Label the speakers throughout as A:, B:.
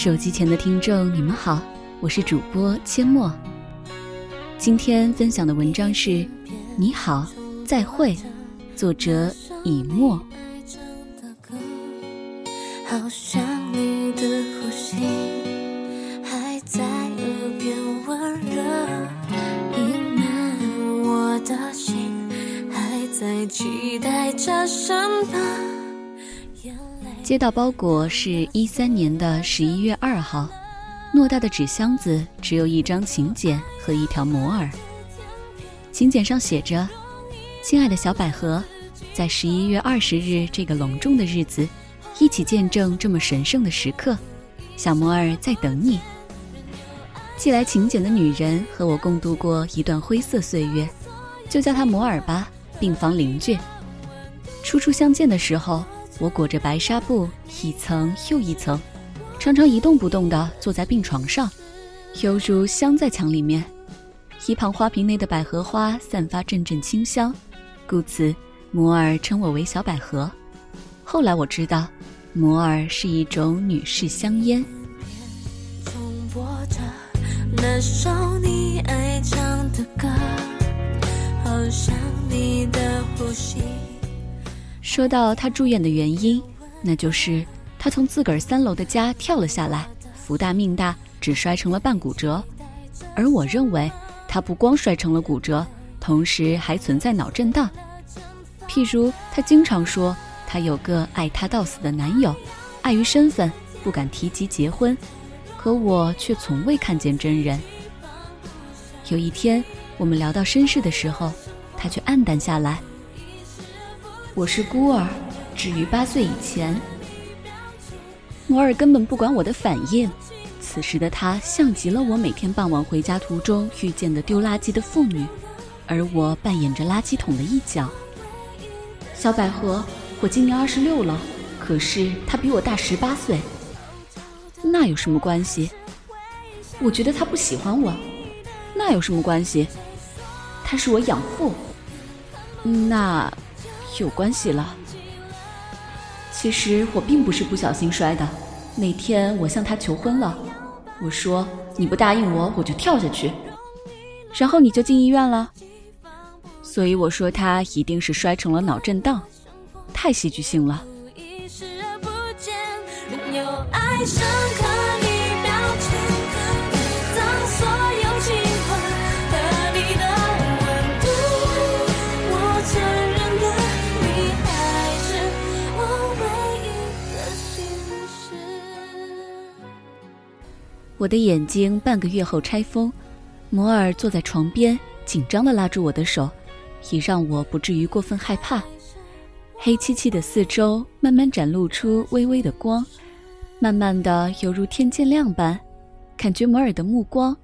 A: 手机前的听众，你们好，我是主播阡陌。今天分享的文章是《你好，再会》，作者以沫。好像你的呼吸还在耳边温热，隐瞒我的心还在期待着什么。眼泪接到包裹是一三年的十一月二号，偌大的纸箱子只有一张请柬和一条摩尔。请柬上写着：“亲爱的小百合，在十一月二十日这个隆重的日子，一起见证这么神圣的时刻。小摩尔在等你。”寄来请柬的女人和我共度过一段灰色岁月，就叫她摩尔吧，病房邻居。初初相见的时候。我裹着白纱布，一层又一层，常常一动不动地坐在病床上，犹如镶在墙里面。一旁花瓶内的百合花散发阵阵清香，故此摩尔称我为小百合。后来我知道，摩尔是一种女士香烟。那首你爱唱的歌，好像你的呼吸。说到他住院的原因，那就是他从自个儿三楼的家跳了下来，福大命大，只摔成了半骨折。而我认为，他不光摔成了骨折，同时还存在脑震荡。譬如，他经常说他有个爱他到死的男友，碍于身份不敢提及结婚，可我却从未看见真人。有一天，我们聊到身世的时候，他却黯淡下来。我是孤儿，至于八岁以前。摩尔根本不管我的反应，此时的他像极了我每天傍晚回家途中遇见的丢垃圾的妇女，而我扮演着垃圾桶的一角。小百合，我今年二十六了，可是他比我大十八岁，那有什么关系？我觉得他不喜欢我，那有什么关系？他是我养父，那。有关系了。其实我并不是不小心摔的。那天我向他求婚了，我说你不答应我，我就跳下去。然后你就进医院了。所以我说他一定是摔成了脑震荡，太戏剧性了。我的眼睛半个月后拆封，摩尔坐在床边，紧张地拉住我的手，以让我不至于过分害怕。黑漆漆的四周慢慢展露出微微的光，慢慢的犹如天渐亮般，感觉摩尔的目光。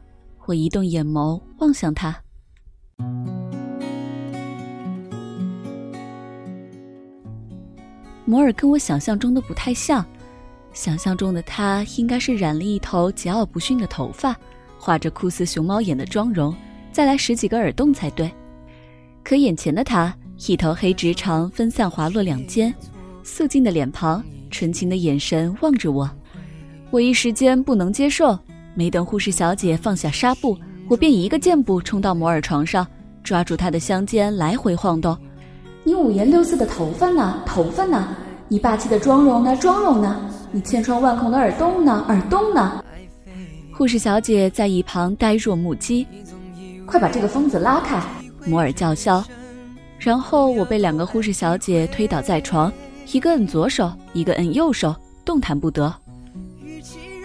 A: 我移动眼眸望向他，摩尔跟我想象中的不太像。想象中的他应该是染了一头桀骜不驯的头发，画着酷似熊猫眼的妆容，再来十几个耳洞才对。可眼前的他，一头黑直长分散滑落两肩，素净的脸庞，纯情的眼神望着我，我一时间不能接受。没等护士小姐放下纱布，我便一个箭步冲到摩尔床上，抓住他的香肩来回晃动。你五颜六色的头发呢？头发呢？你霸气的妆容呢？妆容呢？你千疮万孔的耳洞呢？耳洞呢？护士小姐在一旁呆若木鸡。快把这个疯子拉开！摩尔叫嚣。然后我被两个护士小姐推倒在床，一个摁左手，一个摁右手，动弹不得。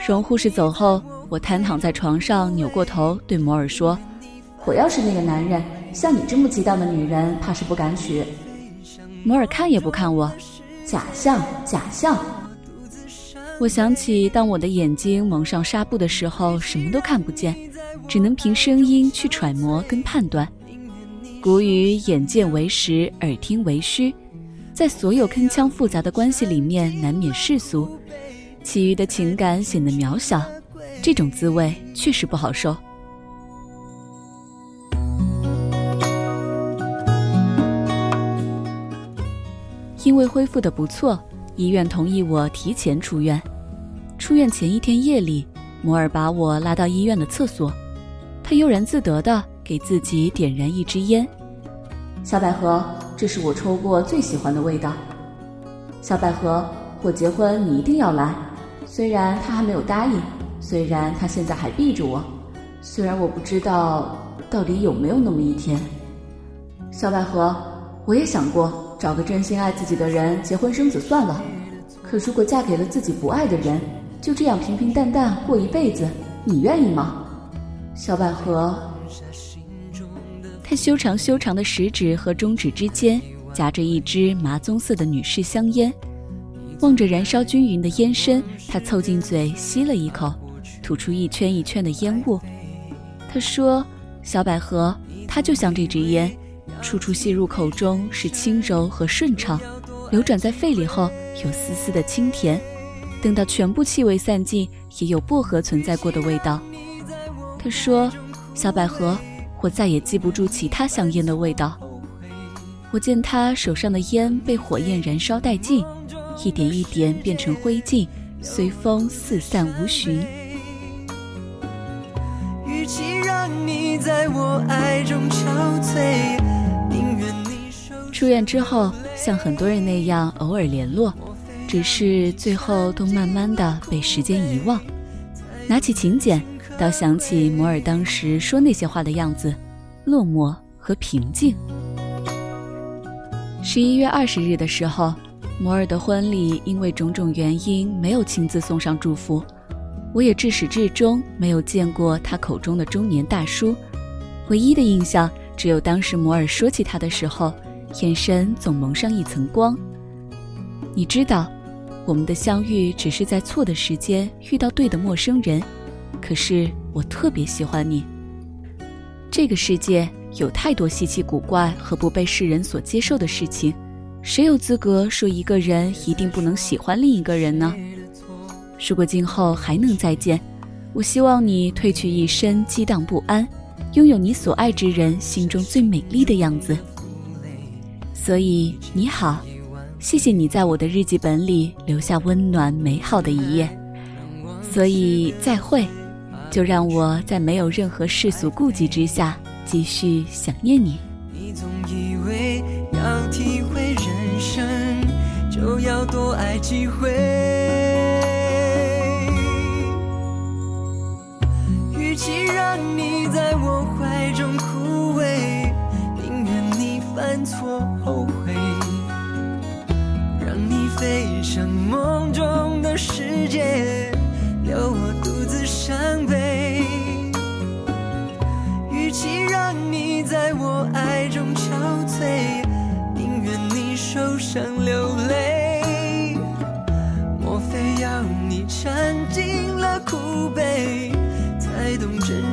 A: 荣护士走后，我瘫躺在床上，扭过头对摩尔说：“我要是那个男人，像你这么激荡的女人，怕是不敢娶。”摩尔看也不看我，假象，假象。我想起，当我的眼睛蒙上纱布的时候，什么都看不见，只能凭声音去揣摩跟判断。古语“眼见为实，耳听为虚”，在所有铿锵复杂的关系里面，难免世俗，其余的情感显得渺小。这种滋味确实不好受。因为恢复的不错，医院同意我提前出院。出院前一天夜里，摩尔把我拉到医院的厕所，他悠然自得地给自己点燃一支烟。小百合，这是我抽过最喜欢的味道。小百合，我结婚你一定要来。虽然他还没有答应，虽然他现在还避着我，虽然我不知道到底有没有那么一天。小百合，我也想过找个真心爱自己的人结婚生子算了。可如果嫁给了自己不爱的人，就这样平平淡淡过一辈子，你愿意吗？小百合。他修长修长的食指和中指之间夹着一支麻棕色的女士香烟，望着燃烧均匀的烟身，他凑近嘴吸了一口，吐出一圈一圈的烟雾。他说：“小百合，它就像这支烟，处处吸入口中是轻柔和顺畅，流转在肺里后有丝丝的清甜，等到全部气味散尽，也有薄荷存在过的味道。”他说：“小百合。”我再也记不住其他香烟的味道。我见他手上的烟被火焰燃烧殆尽，一点一点变成灰烬，随风四散无寻。住院之后，像很多人那样偶尔联络，只是最后都慢慢的被时间遗忘。拿起请柬。倒想起摩尔当时说那些话的样子，落寞和平静。十一月二十日的时候，摩尔的婚礼因为种种原因没有亲自送上祝福，我也至始至终没有见过他口中的中年大叔。唯一的印象只有当时摩尔说起他的时候，眼神总蒙上一层光。你知道，我们的相遇只是在错的时间遇到对的陌生人。可是我特别喜欢你。这个世界有太多稀奇古怪和不被世人所接受的事情，谁有资格说一个人一定不能喜欢另一个人呢？如果今后还能再见，我希望你褪去一身激荡不安，拥有你所爱之人心中最美丽的样子。所以你好，谢谢你在我的日记本里留下温暖美好的一页。所以再会。就让我在没有任何世俗顾忌之下，继续想念你。你总以为要体会人生，就要多爱几回。与其让你在我怀中